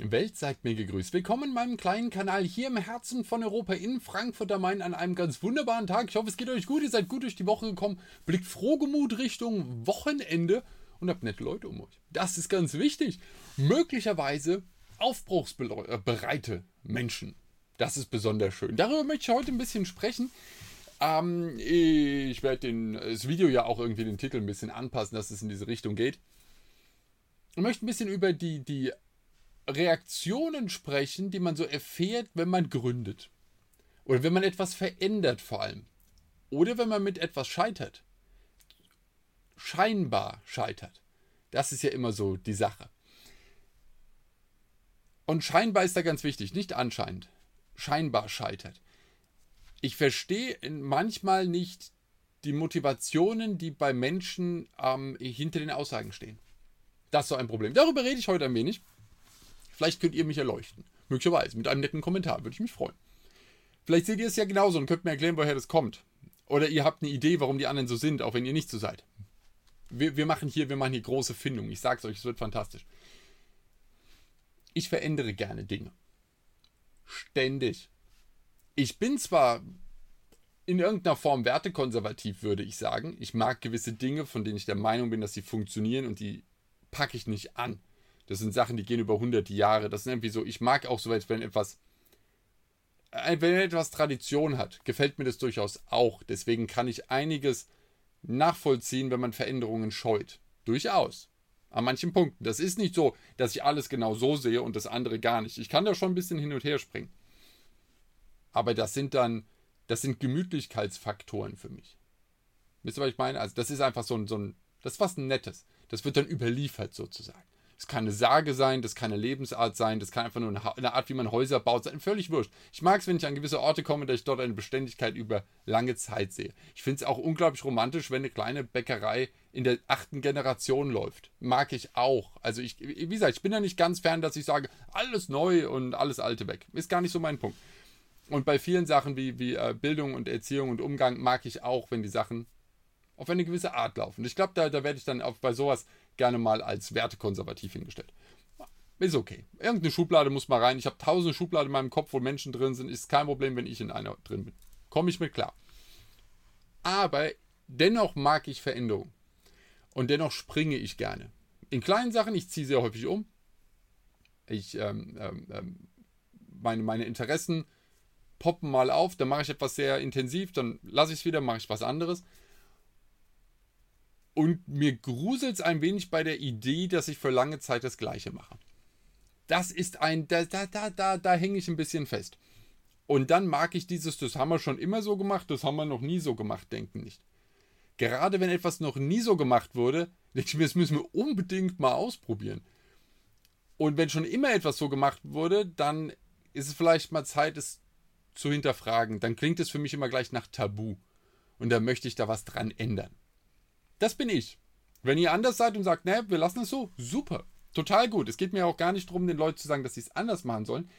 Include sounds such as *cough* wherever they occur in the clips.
Welt seid mir gegrüßt. Willkommen in meinem kleinen Kanal hier im Herzen von Europa in Frankfurt am Main an einem ganz wunderbaren Tag. Ich hoffe, es geht euch gut. Ihr seid gut durch die Woche gekommen. Blickt frohgemut Richtung Wochenende und habt nette Leute um euch. Das ist ganz wichtig. Möglicherweise aufbruchsbereite Menschen. Das ist besonders schön. Darüber möchte ich heute ein bisschen sprechen. Ähm, ich werde das Video ja auch irgendwie den Titel ein bisschen anpassen, dass es in diese Richtung geht. Ich möchte ein bisschen über die, die Reaktionen sprechen, die man so erfährt, wenn man gründet. Oder wenn man etwas verändert vor allem. Oder wenn man mit etwas scheitert. Scheinbar scheitert. Das ist ja immer so die Sache. Und scheinbar ist da ganz wichtig, nicht anscheinend. Scheinbar scheitert. Ich verstehe manchmal nicht die Motivationen, die bei Menschen ähm, hinter den Aussagen stehen. Das ist so ein Problem. Darüber rede ich heute ein wenig. Vielleicht könnt ihr mich erleuchten. Möglicherweise mit einem netten Kommentar. Würde ich mich freuen. Vielleicht seht ihr es ja genauso und könnt mir erklären, woher das kommt. Oder ihr habt eine Idee, warum die anderen so sind, auch wenn ihr nicht so seid. Wir, wir machen hier, wir machen hier große Findungen. Ich sag's euch, es wird fantastisch. Ich verändere gerne Dinge. Ständig. Ich bin zwar in irgendeiner Form wertekonservativ, würde ich sagen. Ich mag gewisse Dinge, von denen ich der Meinung bin, dass sie funktionieren und die packe ich nicht an. Das sind Sachen, die gehen über hunderte Jahre. Das ist irgendwie so, ich mag auch so, wenn etwas, äh, wenn etwas Tradition hat, gefällt mir das durchaus auch. Deswegen kann ich einiges nachvollziehen, wenn man Veränderungen scheut. Durchaus. An manchen Punkten. Das ist nicht so, dass ich alles genau so sehe und das andere gar nicht. Ich kann da schon ein bisschen hin und her springen. Aber das sind dann, das sind Gemütlichkeitsfaktoren für mich. Wisst ihr, was ich meine? Also, das ist einfach so ein, so ein, das ist was Nettes. Das wird dann überliefert sozusagen. Das kann eine Sage sein, das kann eine Lebensart sein, das kann einfach nur eine Art, wie man Häuser baut, sein. Völlig wurscht. Ich mag es, wenn ich an gewisse Orte komme, dass ich dort eine Beständigkeit über lange Zeit sehe. Ich finde es auch unglaublich romantisch, wenn eine kleine Bäckerei in der achten Generation läuft. Mag ich auch. Also ich, wie gesagt, ich bin ja nicht ganz fern, dass ich sage, alles neu und alles alte weg. Ist gar nicht so mein Punkt. Und bei vielen Sachen wie, wie äh, Bildung und Erziehung und Umgang mag ich auch, wenn die Sachen auf eine gewisse Art laufen. Ich glaube, da, da werde ich dann auch bei sowas gerne mal als wertekonservativ hingestellt. Ist okay. Irgendeine Schublade muss mal rein. Ich habe tausende Schubladen in meinem Kopf, wo Menschen drin sind. Ist kein Problem, wenn ich in einer drin bin. Komme ich mit klar. Aber dennoch mag ich Veränderung. Und dennoch springe ich gerne. In kleinen Sachen, ich ziehe sehr häufig um. Ich, ähm, ähm, ähm meine, meine Interessen poppen mal auf, dann mache ich etwas sehr intensiv, dann lasse ich es wieder, mache ich was anderes. Und mir gruselt es ein wenig bei der Idee, dass ich für lange Zeit das Gleiche mache. Das ist ein, da, da, da, da, da hänge ich ein bisschen fest. Und dann mag ich dieses, das haben wir schon immer so gemacht, das haben wir noch nie so gemacht, denken nicht. Gerade wenn etwas noch nie so gemacht wurde, denke ich mir, das müssen wir unbedingt mal ausprobieren. Und wenn schon immer etwas so gemacht wurde, dann ist es vielleicht mal Zeit, es zu hinterfragen. Dann klingt es für mich immer gleich nach Tabu. Und da möchte ich da was dran ändern. Das bin ich. Wenn ihr anders seid und sagt, ne, wir lassen es so, super. Total gut. Es geht mir auch gar nicht darum, den Leuten zu sagen, dass sie es anders machen sollen.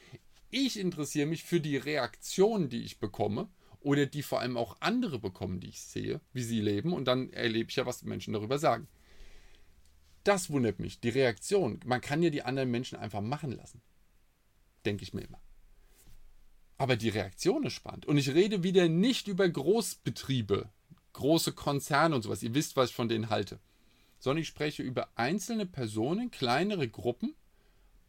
Ich interessiere mich für die Reaktionen, die ich bekomme oder die vor allem auch andere bekommen, die ich sehe, wie sie leben und dann erlebe ich ja, was die Menschen darüber sagen. Das wundert mich, die Reaktion. Man kann ja die anderen Menschen einfach machen lassen. Denke ich mir immer. Aber die Reaktion ist spannend. Und ich rede wieder nicht über Großbetriebe, große Konzerne und sowas. Ihr wisst, was ich von denen halte. Sondern ich spreche über einzelne Personen, kleinere Gruppen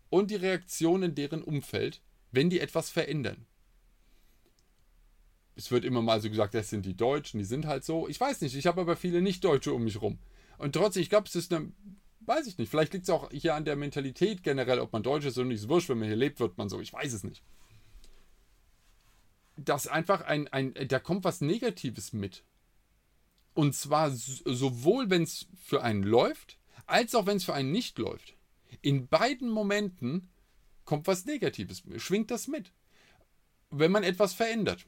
und die Reaktion in deren Umfeld, wenn die etwas verändern. Es wird immer mal so gesagt, das sind die Deutschen, die sind halt so. Ich weiß nicht, ich habe aber viele Nicht-Deutsche um mich rum. Und trotzdem, ich glaube, es ist eine, weiß ich nicht, vielleicht liegt es auch hier an der Mentalität generell, ob man Deutsch ist oder nicht. Es wurscht, wenn man hier lebt, wird man so. Ich weiß es nicht. Dass einfach ein, ein, da kommt was Negatives mit. Und zwar sowohl, wenn es für einen läuft, als auch wenn es für einen nicht läuft. In beiden Momenten kommt was Negatives, schwingt das mit. Wenn man etwas verändert.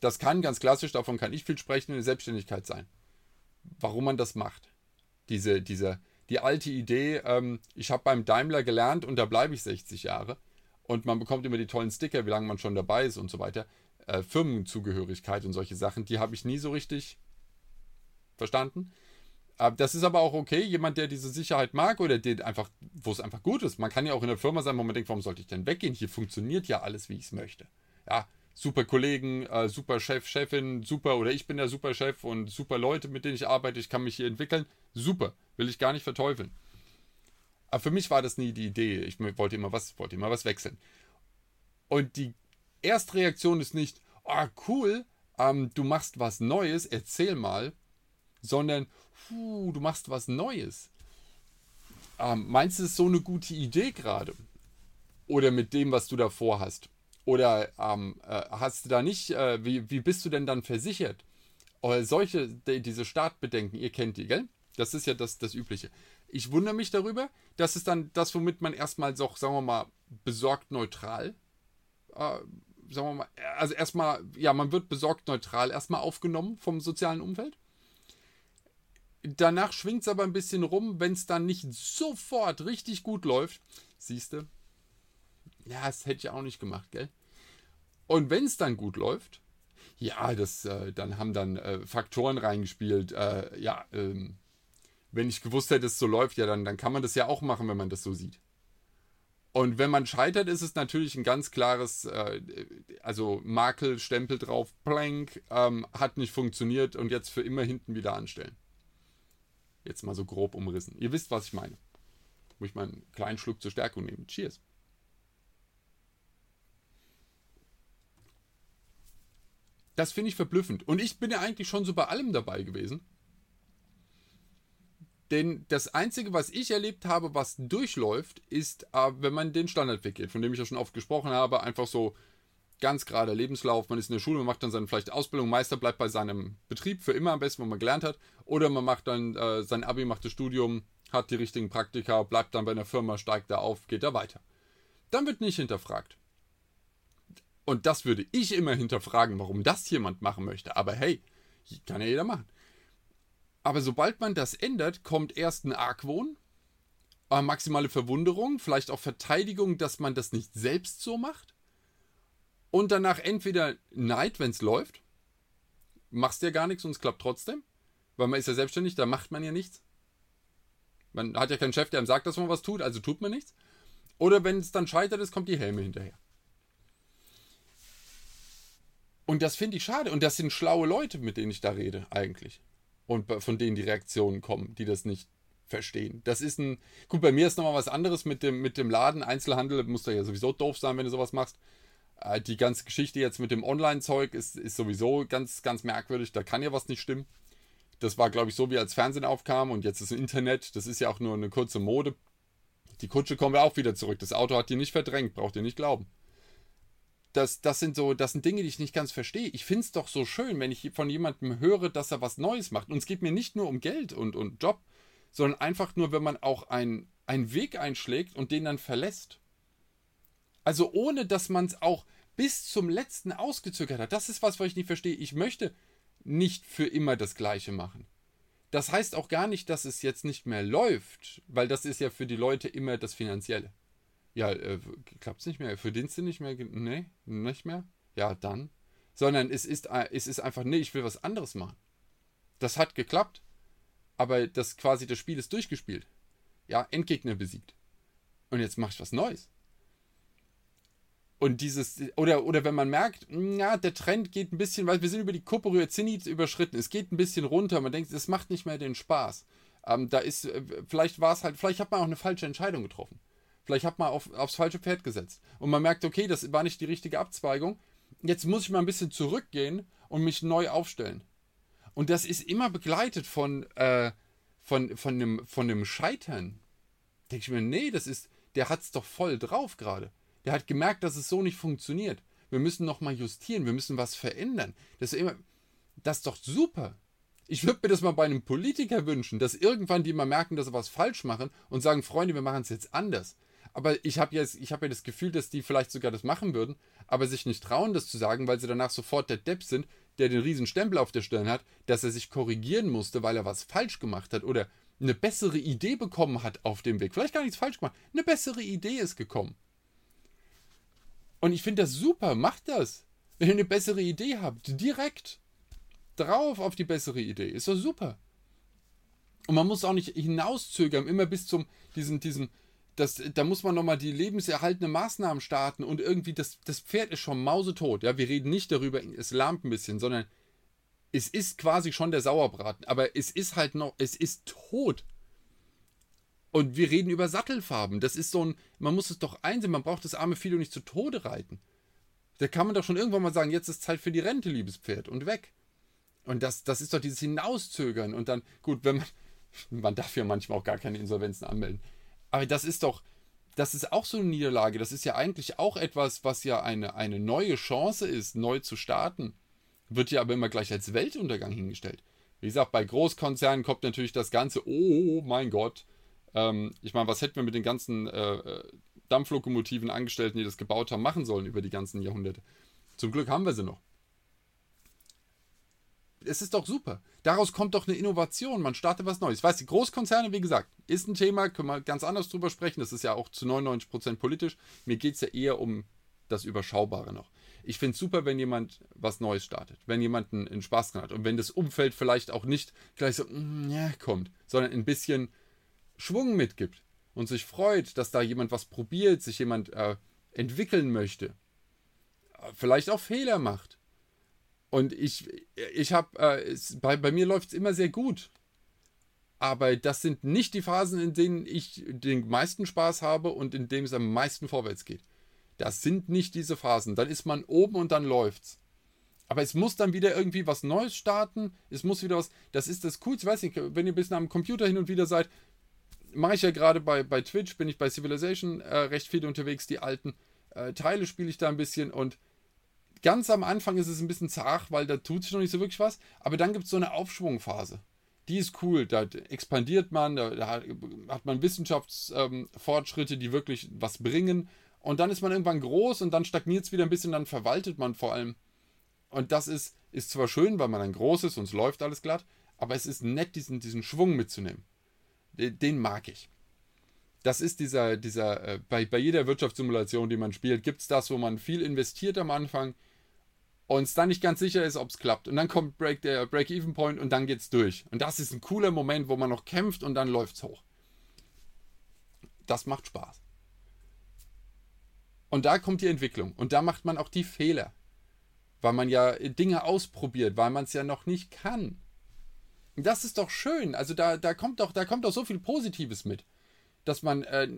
Das kann ganz klassisch, davon kann ich viel sprechen, eine Selbstständigkeit sein. Warum man das macht. Diese, diese, die alte Idee, ähm, ich habe beim Daimler gelernt und da bleibe ich 60 Jahre. Und man bekommt immer die tollen Sticker, wie lange man schon dabei ist und so weiter. Äh, Firmenzugehörigkeit und solche Sachen, die habe ich nie so richtig verstanden. Äh, das ist aber auch okay, jemand, der diese Sicherheit mag oder den einfach, wo es einfach gut ist. Man kann ja auch in der Firma sein, wo man denkt, warum sollte ich denn weggehen? Hier funktioniert ja alles, wie ich es möchte. Ja, super Kollegen, äh, super Chef, Chefin, super oder ich bin der super Chef und super Leute, mit denen ich arbeite, ich kann mich hier entwickeln. Super, will ich gar nicht verteufeln. Aber für mich war das nie die Idee. Ich wollte immer was, wollte immer was wechseln. Und die Erstreaktion ist nicht, oh cool, ähm, du machst was Neues, erzähl mal, sondern, puh, du machst was Neues. Ähm, meinst du, es ist so eine gute Idee gerade? Oder mit dem, was du davor hast? Oder ähm, äh, hast du da nicht, äh, wie, wie bist du denn dann versichert? Oder solche, die, diese Startbedenken, ihr kennt die, gell? Das ist ja das, das Übliche. Ich wundere mich darüber, dass es dann das, womit man erstmal so, sagen wir mal, besorgt neutral, äh, sagen wir mal, also erstmal, ja, man wird besorgt neutral erstmal aufgenommen vom sozialen Umfeld. Danach schwingt es aber ein bisschen rum, wenn es dann nicht sofort richtig gut läuft. Siehst du? Ja, das hätte ich auch nicht gemacht, gell? Und wenn es dann gut läuft, ja, das, äh, dann haben dann äh, Faktoren reingespielt. Äh, ja, ähm, wenn ich gewusst hätte, es so läuft, ja, dann, dann kann man das ja auch machen, wenn man das so sieht. Und wenn man scheitert, ist es natürlich ein ganz klares, äh, also Makel, Stempel drauf, Plank, ähm, hat nicht funktioniert und jetzt für immer hinten wieder anstellen. Jetzt mal so grob umrissen. Ihr wisst, was ich meine. Muss ich mal einen kleinen Schluck zur Stärkung nehmen. Cheers. Das finde ich verblüffend. Und ich bin ja eigentlich schon so bei allem dabei gewesen. Denn das Einzige, was ich erlebt habe, was durchläuft, ist, äh, wenn man den Standardweg geht, von dem ich ja schon oft gesprochen habe, einfach so ganz gerader Lebenslauf. Man ist in der Schule, man macht dann seine vielleicht Ausbildung, Meister bleibt bei seinem Betrieb für immer am besten, wo man gelernt hat. Oder man macht dann äh, sein Abi, macht das Studium, hat die richtigen Praktika, bleibt dann bei einer Firma, steigt da auf, geht da weiter. Dann wird nicht hinterfragt. Und das würde ich immer hinterfragen, warum das jemand machen möchte. Aber hey, kann ja jeder machen. Aber sobald man das ändert, kommt erst ein Argwohn, äh, maximale Verwunderung, vielleicht auch Verteidigung, dass man das nicht selbst so macht. Und danach entweder Neid, wenn es läuft. Machst ja gar nichts und es klappt trotzdem. Weil man ist ja selbstständig, da macht man ja nichts. Man hat ja keinen Chef, der einem sagt, dass man was tut, also tut man nichts. Oder wenn es dann scheitert ist, kommt die Helme hinterher. Und das finde ich schade. Und das sind schlaue Leute, mit denen ich da rede, eigentlich und von denen die Reaktionen kommen, die das nicht verstehen. Das ist ein. Gut, bei mir ist nochmal was anderes mit dem, mit dem Laden. Einzelhandel muss da ja sowieso doof sein, wenn du sowas machst. Äh, die ganze Geschichte jetzt mit dem Online-Zeug ist, ist sowieso ganz, ganz merkwürdig. Da kann ja was nicht stimmen. Das war, glaube ich, so wie als Fernsehen aufkam und jetzt ist Internet. Das ist ja auch nur eine kurze Mode. Die Kutsche kommen wir auch wieder zurück. Das Auto hat die nicht verdrängt, braucht ihr nicht glauben das, das sind so, das sind Dinge, die ich nicht ganz verstehe. Ich finde es doch so schön, wenn ich von jemandem höre, dass er was Neues macht. Und es geht mir nicht nur um Geld und, und Job, sondern einfach nur, wenn man auch ein, einen Weg einschlägt und den dann verlässt. Also ohne, dass man es auch bis zum letzten ausgezögert hat. Das ist was, was ich nicht verstehe. Ich möchte nicht für immer das Gleiche machen. Das heißt auch gar nicht, dass es jetzt nicht mehr läuft, weil das ist ja für die Leute immer das Finanzielle. Ja, äh, klappt es nicht mehr? Für Dienste nicht mehr? Nee, nicht mehr? Ja, dann. Sondern es ist, äh, es ist einfach, nee, ich will was anderes machen. Das hat geklappt. Aber das quasi, das Spiel ist durchgespielt. Ja, Endgegner besiegt. Und jetzt mache ich was Neues. Und dieses, oder, oder wenn man merkt, ja, der Trend geht ein bisschen, weil wir sind über die Kuppe Zenit überschritten, es geht ein bisschen runter, man denkt, es macht nicht mehr den Spaß. Ähm, da ist, äh, vielleicht war es halt, vielleicht hat man auch eine falsche Entscheidung getroffen. Vielleicht hat man auf, aufs falsche Pferd gesetzt. Und man merkt, okay, das war nicht die richtige Abzweigung. Jetzt muss ich mal ein bisschen zurückgehen und mich neu aufstellen. Und das ist immer begleitet von, äh, von, von, einem, von einem Scheitern. Denke ich mir, nee, das ist, der hat es doch voll drauf gerade. Der hat gemerkt, dass es so nicht funktioniert. Wir müssen nochmal justieren, wir müssen was verändern. Das ist immer, das ist doch super. Ich würde mir das mal bei einem Politiker wünschen, dass irgendwann die mal merken, dass sie was falsch machen und sagen, Freunde, wir machen es jetzt anders. Aber ich habe jetzt, ich ja das Gefühl, dass die vielleicht sogar das machen würden, aber sich nicht trauen, das zu sagen, weil sie danach sofort der Depp sind, der den riesen Stempel auf der Stirn hat, dass er sich korrigieren musste, weil er was falsch gemacht hat oder eine bessere Idee bekommen hat auf dem Weg. Vielleicht gar nichts falsch gemacht. Eine bessere Idee ist gekommen. Und ich finde das super, macht das. Wenn ihr eine bessere Idee habt, direkt drauf auf die bessere Idee. Ist doch super. Und man muss auch nicht hinauszögern, immer bis zum, diesen, diesen, das, da muss man nochmal die lebenserhaltende Maßnahmen starten und irgendwie, das, das Pferd ist schon mausetot. Ja, wir reden nicht darüber, es lahmt ein bisschen, sondern es ist quasi schon der Sauerbraten, aber es ist halt noch, es ist tot. Und wir reden über Sattelfarben. Das ist so ein, man muss es doch einsehen, man braucht das arme Fido nicht zu Tode reiten. Da kann man doch schon irgendwann mal sagen, jetzt ist Zeit für die Rente, liebes Pferd, und weg. Und das, das ist doch dieses Hinauszögern. Und dann, gut, wenn man, *laughs* man darf ja manchmal auch gar keine Insolvenzen anmelden. Aber das ist doch, das ist auch so eine Niederlage. Das ist ja eigentlich auch etwas, was ja eine, eine neue Chance ist, neu zu starten. Wird ja aber immer gleich als Weltuntergang hingestellt. Wie gesagt, bei Großkonzernen kommt natürlich das Ganze, oh mein Gott. Ähm, ich meine, was hätten wir mit den ganzen äh, äh, Dampflokomotiven Angestellten, die das gebaut haben, machen sollen über die ganzen Jahrhunderte? Zum Glück haben wir sie noch es ist doch super. Daraus kommt doch eine Innovation. Man startet was Neues. Ich weiß, die Großkonzerne, wie gesagt, ist ein Thema, können wir ganz anders drüber sprechen. Das ist ja auch zu 99% politisch. Mir geht es ja eher um das Überschaubare noch. Ich finde es super, wenn jemand was Neues startet, wenn jemand einen, einen Spaß dran hat und wenn das Umfeld vielleicht auch nicht gleich so, mm, ja, kommt, sondern ein bisschen Schwung mitgibt und sich freut, dass da jemand was probiert, sich jemand äh, entwickeln möchte, vielleicht auch Fehler macht und ich, ich habe, äh, bei, bei mir läuft es immer sehr gut. Aber das sind nicht die Phasen, in denen ich den meisten Spaß habe und in denen es am meisten vorwärts geht. Das sind nicht diese Phasen. Dann ist man oben und dann läuft's. Aber es muss dann wieder irgendwie was Neues starten. Es muss wieder was. Das ist das Coolste. Ich weiß nicht, wenn ihr bis am Computer hin und wieder seid, mache ich ja gerade bei, bei Twitch, bin ich bei Civilization äh, recht viel unterwegs. Die alten äh, Teile spiele ich da ein bisschen und ganz am Anfang ist es ein bisschen zart, weil da tut sich noch nicht so wirklich was. Aber dann gibt es so eine Aufschwungphase. Die ist cool. Da expandiert man, da, da hat man Wissenschaftsfortschritte, ähm, die wirklich was bringen. Und dann ist man irgendwann groß und dann stagniert es wieder ein bisschen, dann verwaltet man vor allem. Und das ist, ist zwar schön, weil man dann groß ist und es läuft alles glatt, aber es ist nett, diesen, diesen Schwung mitzunehmen. Den, den mag ich. Das ist dieser, dieser, äh, bei, bei jeder Wirtschaftssimulation, die man spielt, gibt es das, wo man viel investiert am Anfang und es dann nicht ganz sicher ist, ob es klappt. Und dann kommt Break, der Break-Even-Point und dann geht es durch. Und das ist ein cooler Moment, wo man noch kämpft und dann läuft es hoch. Das macht Spaß. Und da kommt die Entwicklung. Und da macht man auch die Fehler. Weil man ja Dinge ausprobiert, weil man es ja noch nicht kann. Das ist doch schön. Also da, da kommt doch, da kommt doch so viel Positives mit dass man äh,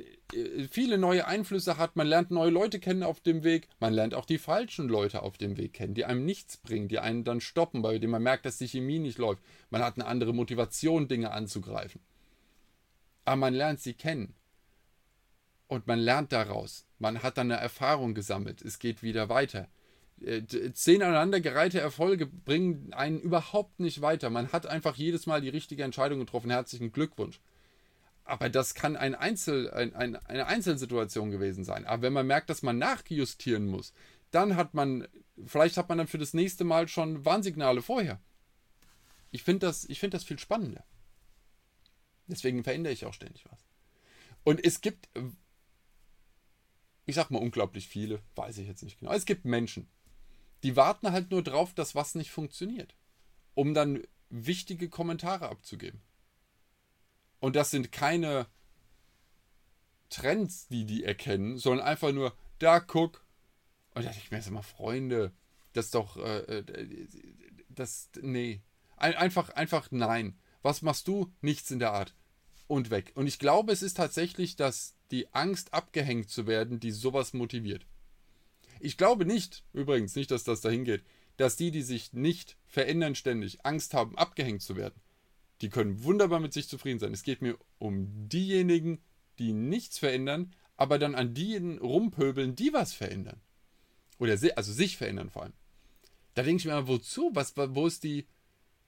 viele neue Einflüsse hat, man lernt neue Leute kennen auf dem Weg, man lernt auch die falschen Leute auf dem Weg kennen, die einem nichts bringen, die einen dann stoppen, bei denen man merkt, dass die Chemie nicht läuft. Man hat eine andere Motivation, Dinge anzugreifen. Aber man lernt sie kennen. Und man lernt daraus. Man hat dann eine Erfahrung gesammelt. Es geht wieder weiter. Äh, zehn aneinandergereihte Erfolge bringen einen überhaupt nicht weiter. Man hat einfach jedes Mal die richtige Entscheidung getroffen. Herzlichen Glückwunsch aber das kann ein Einzel, ein, ein, eine Einzelsituation gewesen sein. Aber wenn man merkt, dass man nachjustieren muss, dann hat man, vielleicht hat man dann für das nächste Mal schon Warnsignale vorher. Ich finde das, find das viel spannender. Deswegen verändere ich auch ständig was. Und es gibt, ich sag mal unglaublich viele, weiß ich jetzt nicht genau. Es gibt Menschen, die warten halt nur drauf, dass was nicht funktioniert, um dann wichtige Kommentare abzugeben. Und das sind keine Trends, die die erkennen, sondern einfach nur, da guck. Und da dachte ich mir jetzt immer, Freunde, das ist doch, äh, äh, das, nee. Ein, einfach, einfach nein. Was machst du? Nichts in der Art. Und weg. Und ich glaube, es ist tatsächlich, dass die Angst, abgehängt zu werden, die sowas motiviert. Ich glaube nicht, übrigens nicht, dass das dahin geht, dass die, die sich nicht verändern ständig, Angst haben, abgehängt zu werden. Die können wunderbar mit sich zufrieden sein. Es geht mir um diejenigen, die nichts verändern, aber dann an diejenigen rumpöbeln, die was verändern. Oder also sich verändern vor allem. Da denke ich mir immer, wozu? Was, wo ist die,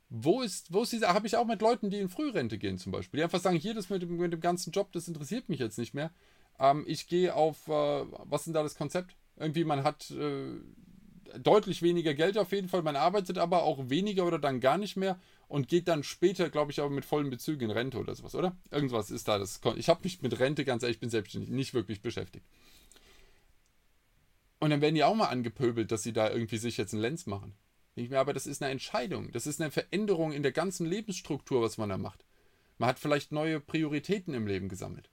wo ist, wo ist diese, habe ich auch mit Leuten, die in Frührente gehen zum Beispiel, die einfach sagen, hier, das mit dem, mit dem ganzen Job, das interessiert mich jetzt nicht mehr. Ähm, ich gehe auf, äh, was ist denn da das Konzept? Irgendwie, man hat äh, deutlich weniger Geld auf jeden Fall, man arbeitet aber auch weniger oder dann gar nicht mehr und geht dann später, glaube ich, aber mit vollen Bezügen in Rente oder sowas, oder? Irgendwas ist da. Das, ich habe mich mit Rente, ganz ehrlich, ich bin selbstständig, nicht wirklich beschäftigt. Und dann werden die auch mal angepöbelt, dass sie da irgendwie sich jetzt einen Lenz machen. Denke ich mir, aber das ist eine Entscheidung. Das ist eine Veränderung in der ganzen Lebensstruktur, was man da macht. Man hat vielleicht neue Prioritäten im Leben gesammelt.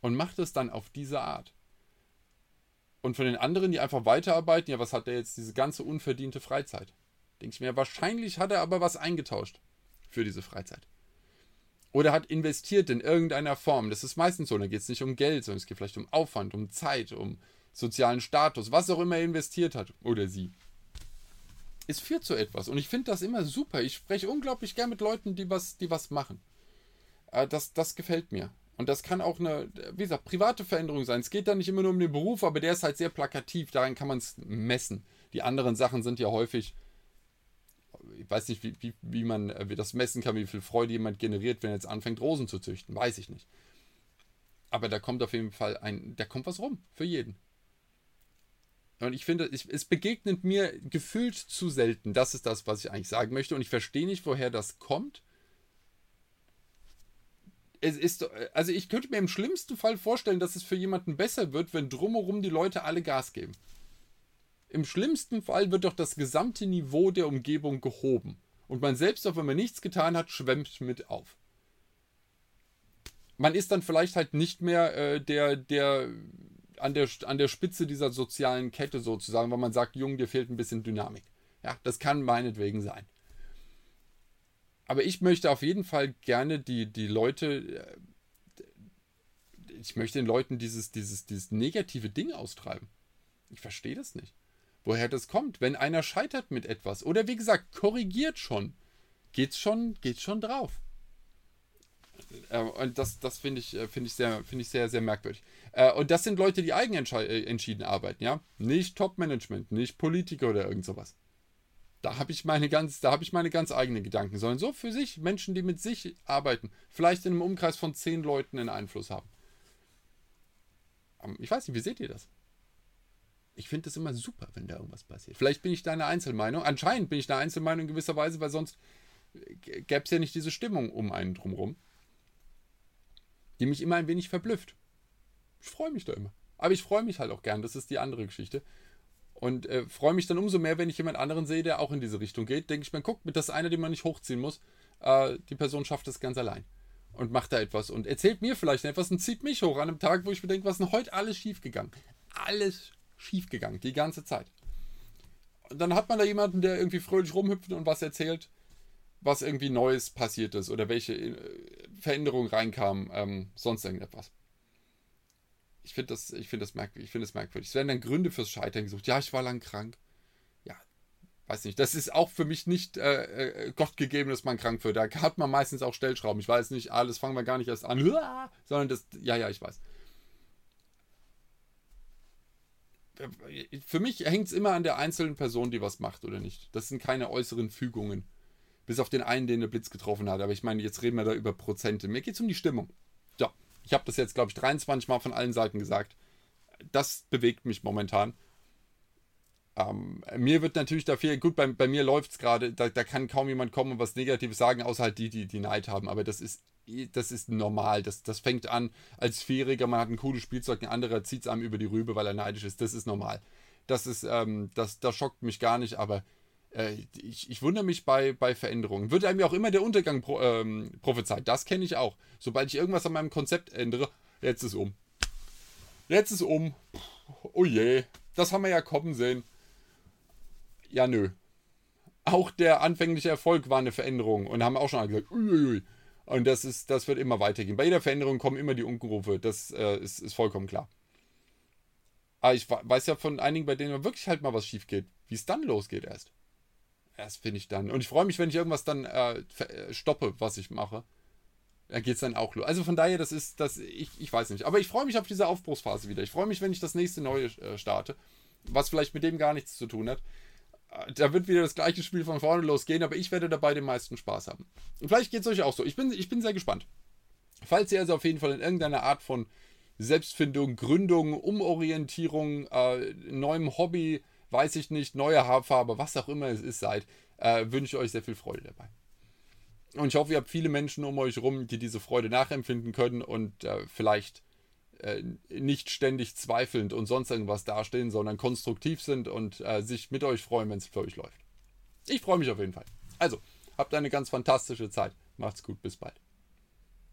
Und macht es dann auf diese Art. Und von den anderen, die einfach weiterarbeiten, ja, was hat der jetzt diese ganze unverdiente Freizeit? Denke ich mir, wahrscheinlich hat er aber was eingetauscht für diese Freizeit. Oder hat investiert in irgendeiner Form. Das ist meistens so. Da geht es nicht um Geld, sondern es geht vielleicht um Aufwand, um Zeit, um sozialen Status, was auch immer er investiert hat. Oder sie. Es führt zu etwas. Und ich finde das immer super. Ich spreche unglaublich gern mit Leuten, die was, die was machen. Äh, das, das gefällt mir. Und das kann auch eine, wie gesagt, private Veränderung sein. Es geht da nicht immer nur um den Beruf, aber der ist halt sehr plakativ. Daran kann man es messen. Die anderen Sachen sind ja häufig, ich weiß nicht, wie, wie, wie man äh, wie das messen kann, wie viel Freude jemand generiert, wenn er jetzt anfängt, Rosen zu züchten. Weiß ich nicht. Aber da kommt auf jeden Fall ein, da kommt was rum. Für jeden. Und ich finde, es begegnet mir gefühlt zu selten. Das ist das, was ich eigentlich sagen möchte. Und ich verstehe nicht, woher das kommt es ist, also ich könnte mir im schlimmsten Fall vorstellen, dass es für jemanden besser wird, wenn drumherum die Leute alle Gas geben. Im schlimmsten Fall wird doch das gesamte Niveau der Umgebung gehoben. Und man selbst, auch wenn man nichts getan hat, schwemmt mit auf. Man ist dann vielleicht halt nicht mehr äh, der, der an der, an der Spitze dieser sozialen Kette sozusagen, weil man sagt, Jung, dir fehlt ein bisschen Dynamik. Ja, das kann meinetwegen sein aber ich möchte auf jeden Fall gerne die, die Leute, äh, ich möchte den Leuten dieses, dieses, dieses negative Ding austreiben. Ich verstehe das nicht. Woher das kommt, wenn einer scheitert mit etwas. Oder wie gesagt, korrigiert schon. Geht's schon, geht's schon drauf. Äh, und das, das finde ich, äh, find ich, sehr, find ich sehr, sehr merkwürdig. Und das sind Leute, die eigenentschieden arbeiten, ja. Nicht Top-Management, nicht Politiker oder irgend sowas. Da habe ich meine ganz, da habe ich meine ganz eigenen Gedanken, sondern so für sich Menschen, die mit sich arbeiten, vielleicht in einem Umkreis von zehn Leuten einen Einfluss haben. Ähm, ich weiß nicht, wie seht ihr das? Ich finde es immer super, wenn da irgendwas passiert. Vielleicht bin ich da eine Einzelmeinung. Anscheinend bin ich eine Einzelmeinung in gewisser Weise, weil sonst gäbe es ja nicht diese Stimmung um einen drumherum, die mich immer ein wenig verblüfft. Ich freue mich da immer. Aber ich freue mich halt auch gern, das ist die andere Geschichte. Und äh, freue mich dann umso mehr, wenn ich jemand anderen sehe, der auch in diese Richtung geht. Denke ich mir, guck, mit das eine, den man nicht hochziehen muss. Äh, die Person schafft es ganz allein. Und macht da etwas und erzählt mir vielleicht etwas und zieht mich hoch an einem Tag, wo ich mir denke, was ist denn heute alles schiefgegangen? Alles schiefgegangen, die ganze Zeit. Und dann hat man da jemanden, der irgendwie fröhlich rumhüpft und was erzählt, was irgendwie Neues passiert ist oder welche äh, Veränderungen reinkamen, ähm, sonst irgendetwas ich finde das, ich finde das merkwürdig. Ich finde das merkwürdig. Es werden dann Gründe fürs Scheitern gesucht. Ja, ich war lang krank. Ja, weiß nicht. Das ist auch für mich nicht äh, äh, Gott gegeben, dass man krank wird. Da hat man meistens auch Stellschrauben. Ich weiß nicht, alles fangen wir gar nicht erst an, sondern das, ja, ja, ich weiß. Für mich hängt es immer an der einzelnen Person, die was macht oder nicht. Das sind keine äußeren Fügungen. Bis auf den einen, den der Blitz getroffen hat. Aber ich meine, jetzt reden wir da über Prozente. Mir geht es um die Stimmung. Ja, ich habe das jetzt, glaube ich, 23 Mal von allen Seiten gesagt. Das bewegt mich momentan. Ähm, mir wird natürlich dafür, gut, bei, bei mir läuft es gerade, da, da, kann kaum jemand kommen und was Negatives sagen, außer halt die, die, die Neid haben. Aber das ist, das ist normal. Das, das fängt an als Vierjähriger, man hat ein cooles Spielzeug, ein anderer zieht es einem über die Rübe, weil er neidisch ist. Das ist normal. Das ist, ähm, das, das schockt mich gar nicht, aber ich, ich, wundere mich bei, bei Veränderungen. Wird einem ja auch immer der Untergang pro, ähm, prophezeit. Das kenne ich auch. Sobald ich irgendwas an meinem Konzept ändere, jetzt ist um. Jetzt ist um. Oh je, das haben wir ja kommen sehen. Ja, nö. Auch der anfängliche Erfolg war eine Veränderung und haben auch schon gesagt, uiuiui. Und das, ist, das wird immer weitergehen. Bei jeder Veränderung kommen immer die Unkenrufe. Das äh, ist, ist vollkommen klar. Aber ich weiß ja von einigen, bei denen wirklich halt mal was schief geht, wie es dann losgeht erst. Das finde ich dann. Und ich freue mich, wenn ich irgendwas dann äh, äh stoppe, was ich mache. Da geht es dann auch los. Also von daher, das ist, das, ich, ich weiß nicht. Aber ich freue mich auf diese Aufbruchsphase wieder. Ich freue mich, wenn ich das nächste neue äh, starte, was vielleicht mit dem gar nichts zu tun hat. Äh, da wird wieder das gleiche Spiel von vorne losgehen, aber ich werde dabei den meisten Spaß haben. Und vielleicht geht es euch auch so. Ich bin, ich bin sehr gespannt. Falls ihr also auf jeden Fall in irgendeiner Art von Selbstfindung, Gründung, Umorientierung, äh, neuem Hobby, weiß ich nicht, neue Haarfarbe, was auch immer es ist, seid, äh, wünsche ich euch sehr viel Freude dabei. Und ich hoffe, ihr habt viele Menschen um euch rum, die diese Freude nachempfinden können und äh, vielleicht äh, nicht ständig zweifelnd und sonst irgendwas dastehen, sondern konstruktiv sind und äh, sich mit euch freuen, wenn es für euch läuft. Ich freue mich auf jeden Fall. Also, habt eine ganz fantastische Zeit. Macht's gut, bis bald.